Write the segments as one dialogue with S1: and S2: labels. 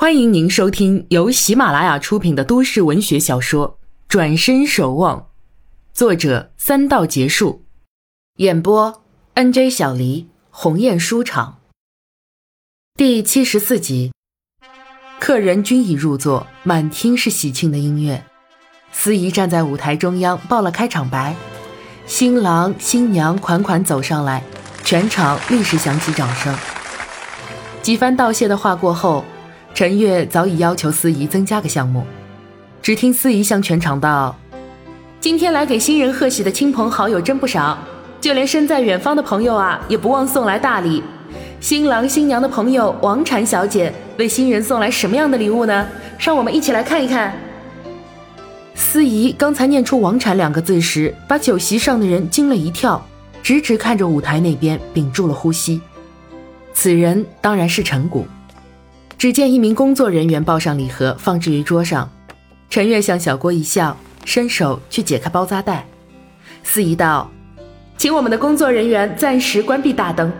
S1: 欢迎您收听由喜马拉雅出品的都市文学小说《转身守望》，作者三道结束，演播 N J 小黎鸿雁书场，第七十四集。客人均已入座，满厅是喜庆的音乐。司仪站在舞台中央报了开场白，新郎新娘款款走上来，全场立时响起掌声。几番道谢的话过后。陈月早已要求司仪增加个项目，只听司仪向全场道：“今天来给新人贺喜的亲朋好友真不少，就连身在远方的朋友啊，也不忘送来大礼。新郎新娘的朋友王婵小姐为新人送来什么样的礼物呢？让我们一起来看一看。”司仪刚才念出“王婵”两个字时，把酒席上的人惊了一跳，直直看着舞台那边，屏住了呼吸。此人当然是陈谷。只见一名工作人员抱上礼盒，放置于桌上。陈月向小郭一笑，伸手去解开包扎带。司仪道：“请我们的工作人员暂时关闭大灯。”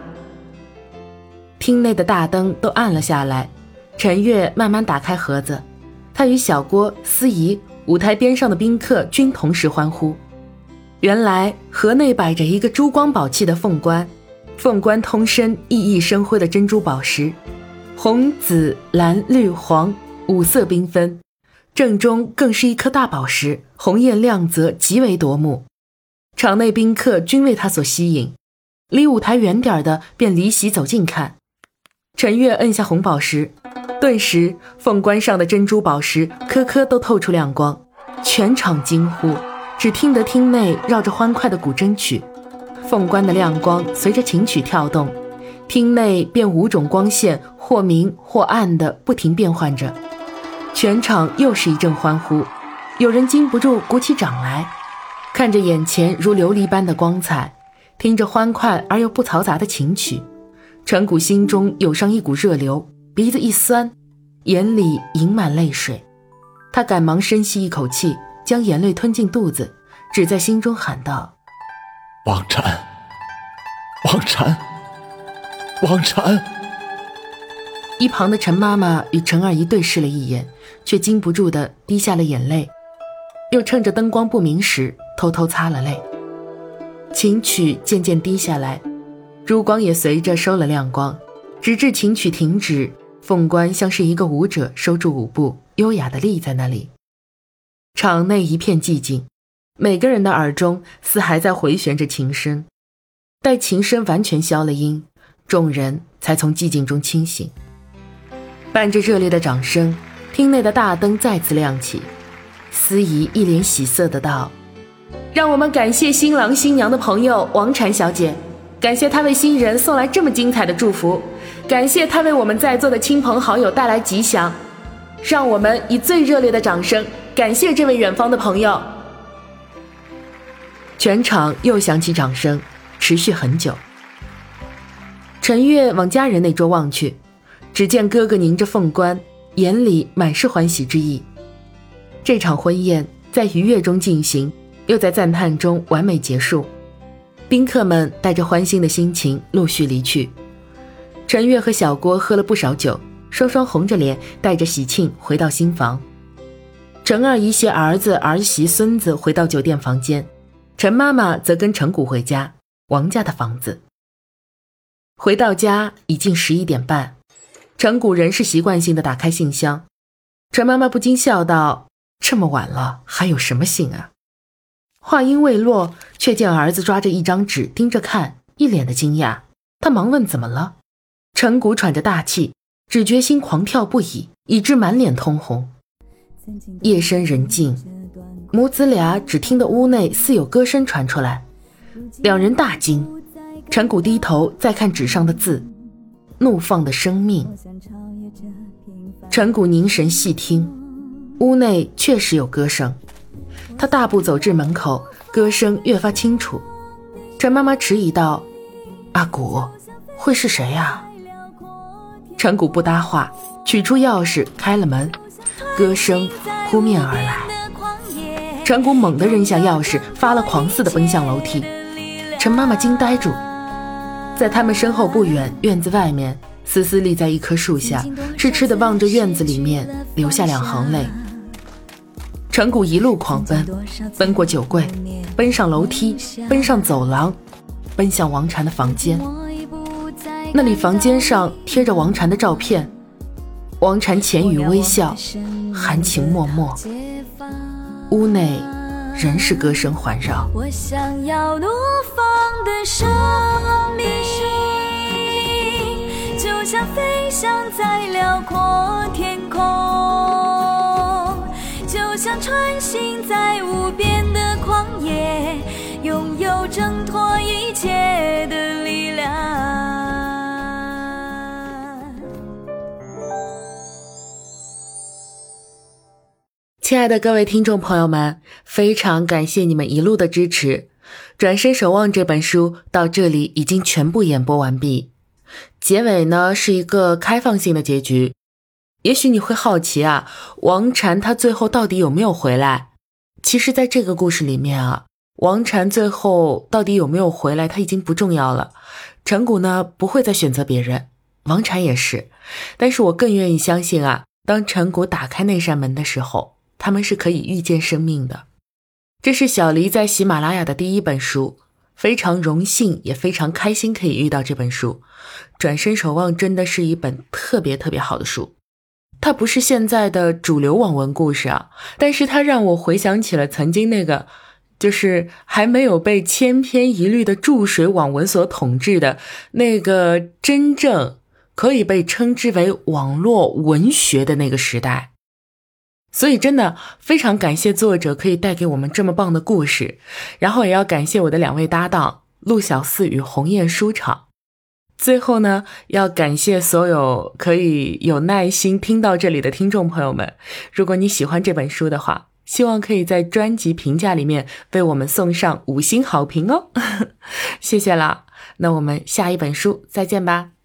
S1: 厅内的大灯都暗了下来。陈月慢慢打开盒子，他与小郭、司仪、舞台边上的宾客均同时欢呼。原来盒内摆着一个珠光宝气的凤冠，凤冠通身熠熠生辉的珍珠宝石。红、紫、蓝、绿、黄五色缤纷，正中更是一颗大宝石，红艳亮泽，极为夺目。场内宾客均为它所吸引，离舞台远点的便离席走近看。陈月摁下红宝石，顿时凤冠上的珍珠宝石颗颗都透出亮光，全场惊呼。只听得厅内绕着欢快的古筝曲，凤冠的亮光随着琴曲跳动。厅内便五种光线，或明或暗的不停变换着，全场又是一阵欢呼，有人禁不住鼓起掌来，看着眼前如琉璃般的光彩，听着欢快而又不嘈杂的琴曲，陈谷心中涌上一股热流，鼻子一酸，眼里盈满泪水，他赶忙深吸一口气，将眼泪吞进肚子，只在心中喊道：“
S2: 王禅，王禅。”王禅，
S1: 一旁的陈妈妈与陈二姨对视了一眼，却禁不住的滴下了眼泪，又趁着灯光不明时偷偷擦了泪。琴曲渐渐低下来，烛光也随着收了亮光，直至琴曲停止，凤冠像是一个舞者收住舞步，优雅的立在那里。场内一片寂静，每个人的耳中似还在回旋着琴声，待琴声完全消了音。众人才从寂静中清醒，伴着热烈的掌声，厅内的大灯再次亮起。司仪一脸喜色的道：“让我们感谢新郎新娘的朋友王婵小姐，感谢她为新人送来这么精彩的祝福，感谢她为我们在座的亲朋好友带来吉祥。让我们以最热烈的掌声感谢这位远方的朋友。”全场又响起掌声，持续很久。陈月往家人那桌望去，只见哥哥拧着凤冠，眼里满是欢喜之意。这场婚宴在愉悦中进行，又在赞叹中完美结束。宾客们带着欢欣的心情陆续离去。陈月和小郭喝了不少酒，双双红着脸，带着喜庆回到新房。陈二姨携儿子、儿媳、孙子回到酒店房间，陈妈妈则跟陈谷回家，王家的房子。回到家已近十一点半，陈谷仍是习惯性的打开信箱。陈妈妈不禁笑道：“这么晚了，还有什么信啊？”话音未落，却见儿子抓着一张纸盯着看，一脸的惊讶。他忙问：“怎么了？”陈谷喘着大气，只觉心狂跳不已，以致满脸通红。夜深人静，母子俩只听得屋内似有歌声传出来，两人大惊。陈谷低头再看纸上的字，“怒放的生命。”陈谷凝神细听，屋内确实有歌声。他大步走至门口，歌声越发清楚。陈妈妈迟疑道：“阿谷，会是谁呀？”陈谷不搭话，取出钥匙开了门，歌声扑面而来。陈谷猛地扔下钥匙，发了狂似的奔向楼梯。陈妈妈惊呆住。在他们身后不远，院子外面，思思立在一棵树下，痴痴地望着院子里面，流下两行泪。陈谷一路狂奔，奔过酒柜，奔上楼梯，奔上走廊，奔向王禅的房间。那里房间上贴着王禅的照片，王禅浅语微笑，含情脉脉。屋内仍是歌声环绕。
S3: 我想要怒放的生命，就像飞翔在辽阔天
S1: 亲爱的各位听众朋友们，非常感谢你们一路的支持。转身守望这本书到这里已经全部演播完毕，结尾呢是一个开放性的结局。也许你会好奇啊，王禅他最后到底有没有回来？其实，在这个故事里面啊，王禅最后到底有没有回来，他已经不重要了。陈谷呢不会再选择别人，王禅也是。但是我更愿意相信啊，当陈谷打开那扇门的时候。他们是可以遇见生命的。这是小黎在喜马拉雅的第一本书，非常荣幸，也非常开心可以遇到这本书。转身守望真的是一本特别特别好的书。它不是现在的主流网文故事啊，但是它让我回想起了曾经那个，就是还没有被千篇一律的注水网文所统治的那个真正可以被称之为网络文学的那个时代。所以，真的非常感谢作者可以带给我们这么棒的故事，然后也要感谢我的两位搭档陆小四与鸿雁书场。最后呢，要感谢所有可以有耐心听到这里的听众朋友们。如果你喜欢这本书的话，希望可以在专辑评价里面为我们送上五星好评哦，谢谢啦。那我们下一本书再见吧。